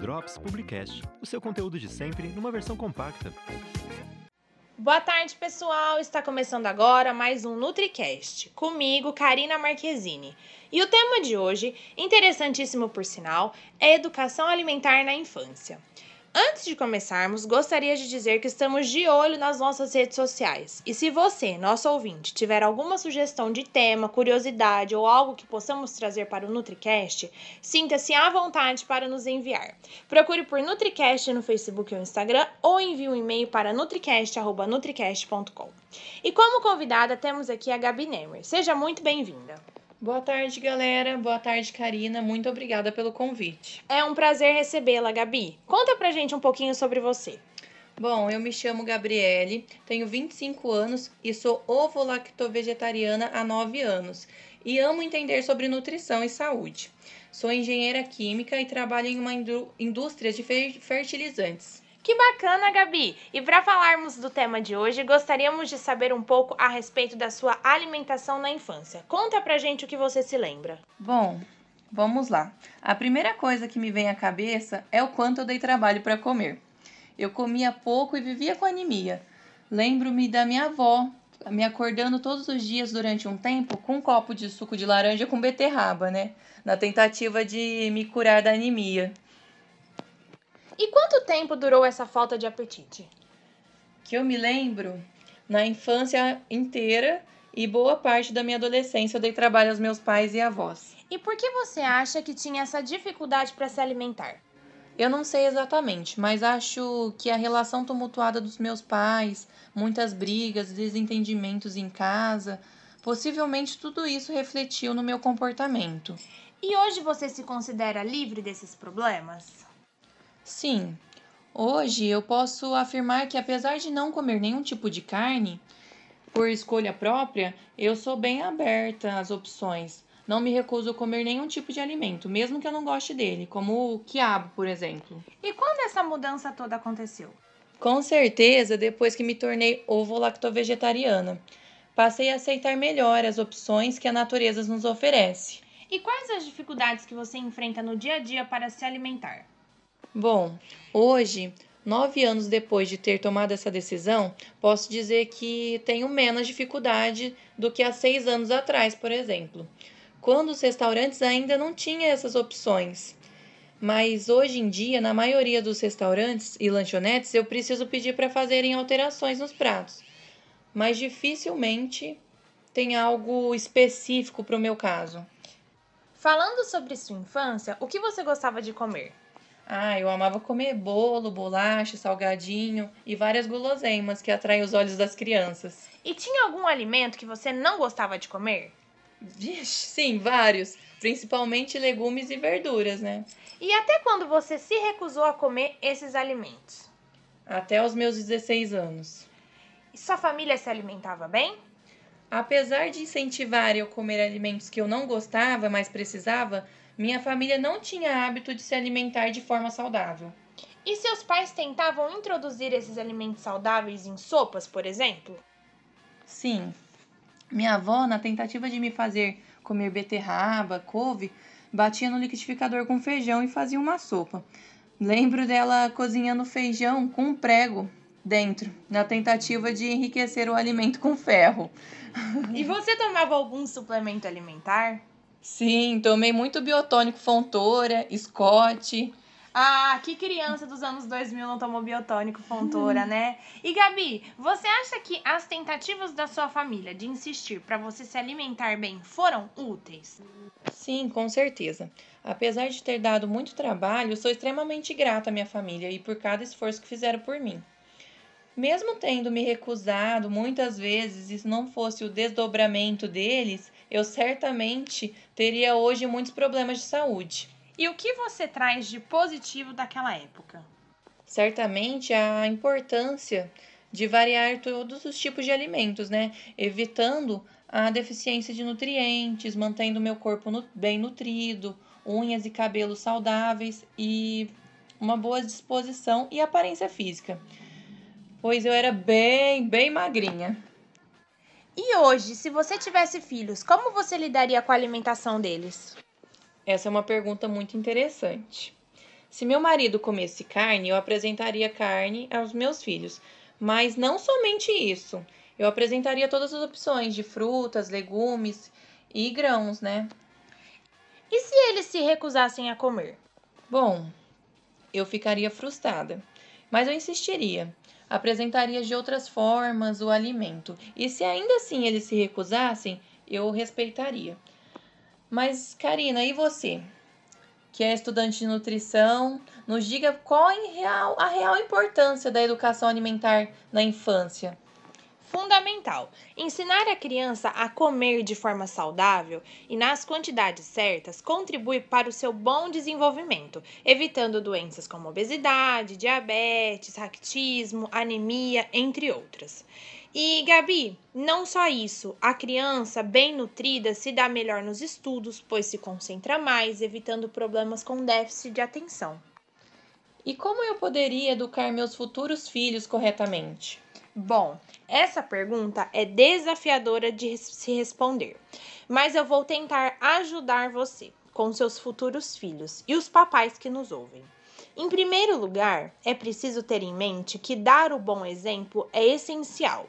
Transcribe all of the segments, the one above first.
Drops Publicast, o seu conteúdo de sempre numa versão compacta. Boa tarde, pessoal! Está começando agora mais um NutriCast, comigo, Karina Marquezine. E o tema de hoje, interessantíssimo por sinal, é educação alimentar na infância. Antes de começarmos, gostaria de dizer que estamos de olho nas nossas redes sociais. E se você, nosso ouvinte, tiver alguma sugestão de tema, curiosidade ou algo que possamos trazer para o NutriCast, sinta-se à vontade para nos enviar. Procure por NutriCast no Facebook ou Instagram ou envie um e-mail para nutricast.nutricast.com. E como convidada temos aqui a Gabi Nemer. Seja muito bem-vinda. Boa tarde, galera. Boa tarde, Karina. Muito obrigada pelo convite. É um prazer recebê-la, Gabi. Conta pra gente um pouquinho sobre você. Bom, eu me chamo Gabriele, tenho 25 anos e sou ovo-lacto-vegetariana há 9 anos e amo entender sobre nutrição e saúde. Sou engenheira química e trabalho em uma indústria de fertilizantes. Que bacana, Gabi! E para falarmos do tema de hoje, gostaríamos de saber um pouco a respeito da sua alimentação na infância. Conta pra gente o que você se lembra. Bom, vamos lá. A primeira coisa que me vem à cabeça é o quanto eu dei trabalho para comer. Eu comia pouco e vivia com anemia. Lembro-me da minha avó me acordando todos os dias durante um tempo com um copo de suco de laranja com beterraba, né? Na tentativa de me curar da anemia. E quanto tempo durou essa falta de apetite? Que eu me lembro, na infância inteira e boa parte da minha adolescência eu dei trabalho aos meus pais e avós. E por que você acha que tinha essa dificuldade para se alimentar? Eu não sei exatamente, mas acho que a relação tumultuada dos meus pais, muitas brigas, desentendimentos em casa, possivelmente tudo isso refletiu no meu comportamento. E hoje você se considera livre desses problemas? Sim, hoje eu posso afirmar que, apesar de não comer nenhum tipo de carne, por escolha própria, eu sou bem aberta às opções. Não me recuso a comer nenhum tipo de alimento, mesmo que eu não goste dele, como o quiabo, por exemplo. E quando essa mudança toda aconteceu? Com certeza, depois que me tornei ovo-lacto-vegetariana. Passei a aceitar melhor as opções que a natureza nos oferece. E quais as dificuldades que você enfrenta no dia a dia para se alimentar? Bom, hoje, nove anos depois de ter tomado essa decisão, posso dizer que tenho menos dificuldade do que há seis anos atrás, por exemplo, quando os restaurantes ainda não tinham essas opções. Mas hoje em dia, na maioria dos restaurantes e lanchonetes, eu preciso pedir para fazerem alterações nos pratos. Mas dificilmente tem algo específico para o meu caso. Falando sobre sua infância, o que você gostava de comer? Ah, eu amava comer bolo, bolacha, salgadinho e várias guloseimas que atraem os olhos das crianças. E tinha algum alimento que você não gostava de comer? Vixe, sim, vários. Principalmente legumes e verduras, né? E até quando você se recusou a comer esses alimentos? Até os meus 16 anos. E sua família se alimentava bem? Apesar de incentivar eu comer alimentos que eu não gostava, mas precisava, minha família não tinha hábito de se alimentar de forma saudável. E seus pais tentavam introduzir esses alimentos saudáveis em sopas, por exemplo? Sim. Minha avó, na tentativa de me fazer comer beterraba, couve, batia no liquidificador com feijão e fazia uma sopa. Lembro dela cozinhando feijão com um prego dentro, na tentativa de enriquecer o alimento com ferro. E você tomava algum suplemento alimentar? Sim, tomei muito biotônico Fontoura, Scott. Ah, que criança dos anos 2000 não tomou biotônico Fontoura, hum. né? E Gabi, você acha que as tentativas da sua família de insistir para você se alimentar bem foram úteis? Sim, com certeza. Apesar de ter dado muito trabalho, sou extremamente grata à minha família e por cada esforço que fizeram por mim. Mesmo tendo me recusado muitas vezes, e se não fosse o desdobramento deles, eu certamente teria hoje muitos problemas de saúde. E o que você traz de positivo daquela época? Certamente a importância de variar todos os tipos de alimentos, né? Evitando a deficiência de nutrientes, mantendo meu corpo bem nutrido, unhas e cabelos saudáveis e uma boa disposição e aparência física. Pois eu era bem, bem magrinha. E hoje, se você tivesse filhos, como você lidaria com a alimentação deles? Essa é uma pergunta muito interessante. Se meu marido comesse carne, eu apresentaria carne aos meus filhos, mas não somente isso. Eu apresentaria todas as opções de frutas, legumes e grãos, né? E se eles se recusassem a comer? Bom, eu ficaria frustrada, mas eu insistiria. Apresentaria de outras formas o alimento. E se ainda assim eles se recusassem, eu respeitaria. Mas, Karina, e você? Que é estudante de nutrição, nos diga qual é a real importância da educação alimentar na infância. Fundamental. Ensinar a criança a comer de forma saudável e nas quantidades certas contribui para o seu bom desenvolvimento, evitando doenças como obesidade, diabetes, raquitismo, anemia, entre outras. E Gabi, não só isso, a criança bem nutrida se dá melhor nos estudos, pois se concentra mais, evitando problemas com déficit de atenção. E como eu poderia educar meus futuros filhos corretamente? Bom, essa pergunta é desafiadora de se responder, mas eu vou tentar ajudar você com seus futuros filhos e os papais que nos ouvem. Em primeiro lugar, é preciso ter em mente que dar o bom exemplo é essencial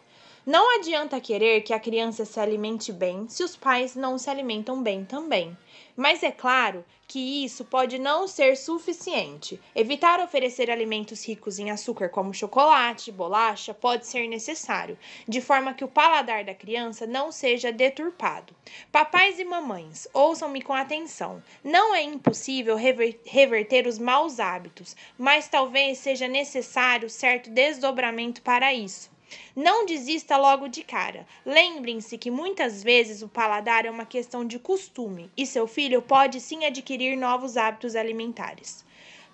não adianta querer que a criança se alimente bem se os pais não se alimentam bem também. Mas é claro que isso pode não ser suficiente. Evitar oferecer alimentos ricos em açúcar, como chocolate, bolacha, pode ser necessário, de forma que o paladar da criança não seja deturpado. Papais e mamães, ouçam-me com atenção. Não é impossível reverter os maus hábitos, mas talvez seja necessário certo desdobramento para isso. Não desista logo de cara. Lembrem-se que muitas vezes o paladar é uma questão de costume e seu filho pode sim adquirir novos hábitos alimentares.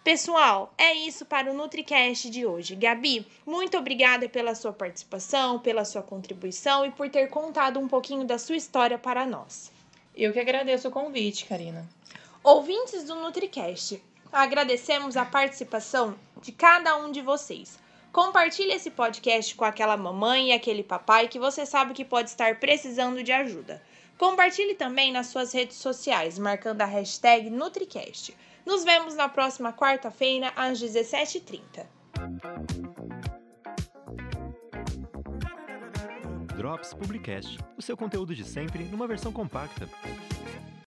Pessoal, é isso para o NutriCast de hoje. Gabi, muito obrigada pela sua participação, pela sua contribuição e por ter contado um pouquinho da sua história para nós. Eu que agradeço o convite, Karina. Ouvintes do NutriCast, agradecemos a participação de cada um de vocês. Compartilhe esse podcast com aquela mamãe e aquele papai que você sabe que pode estar precisando de ajuda. Compartilhe também nas suas redes sociais, marcando a hashtag NutriCast. Nos vemos na próxima quarta-feira, às 17h30. Drops Publicast, o seu conteúdo de sempre numa versão compacta.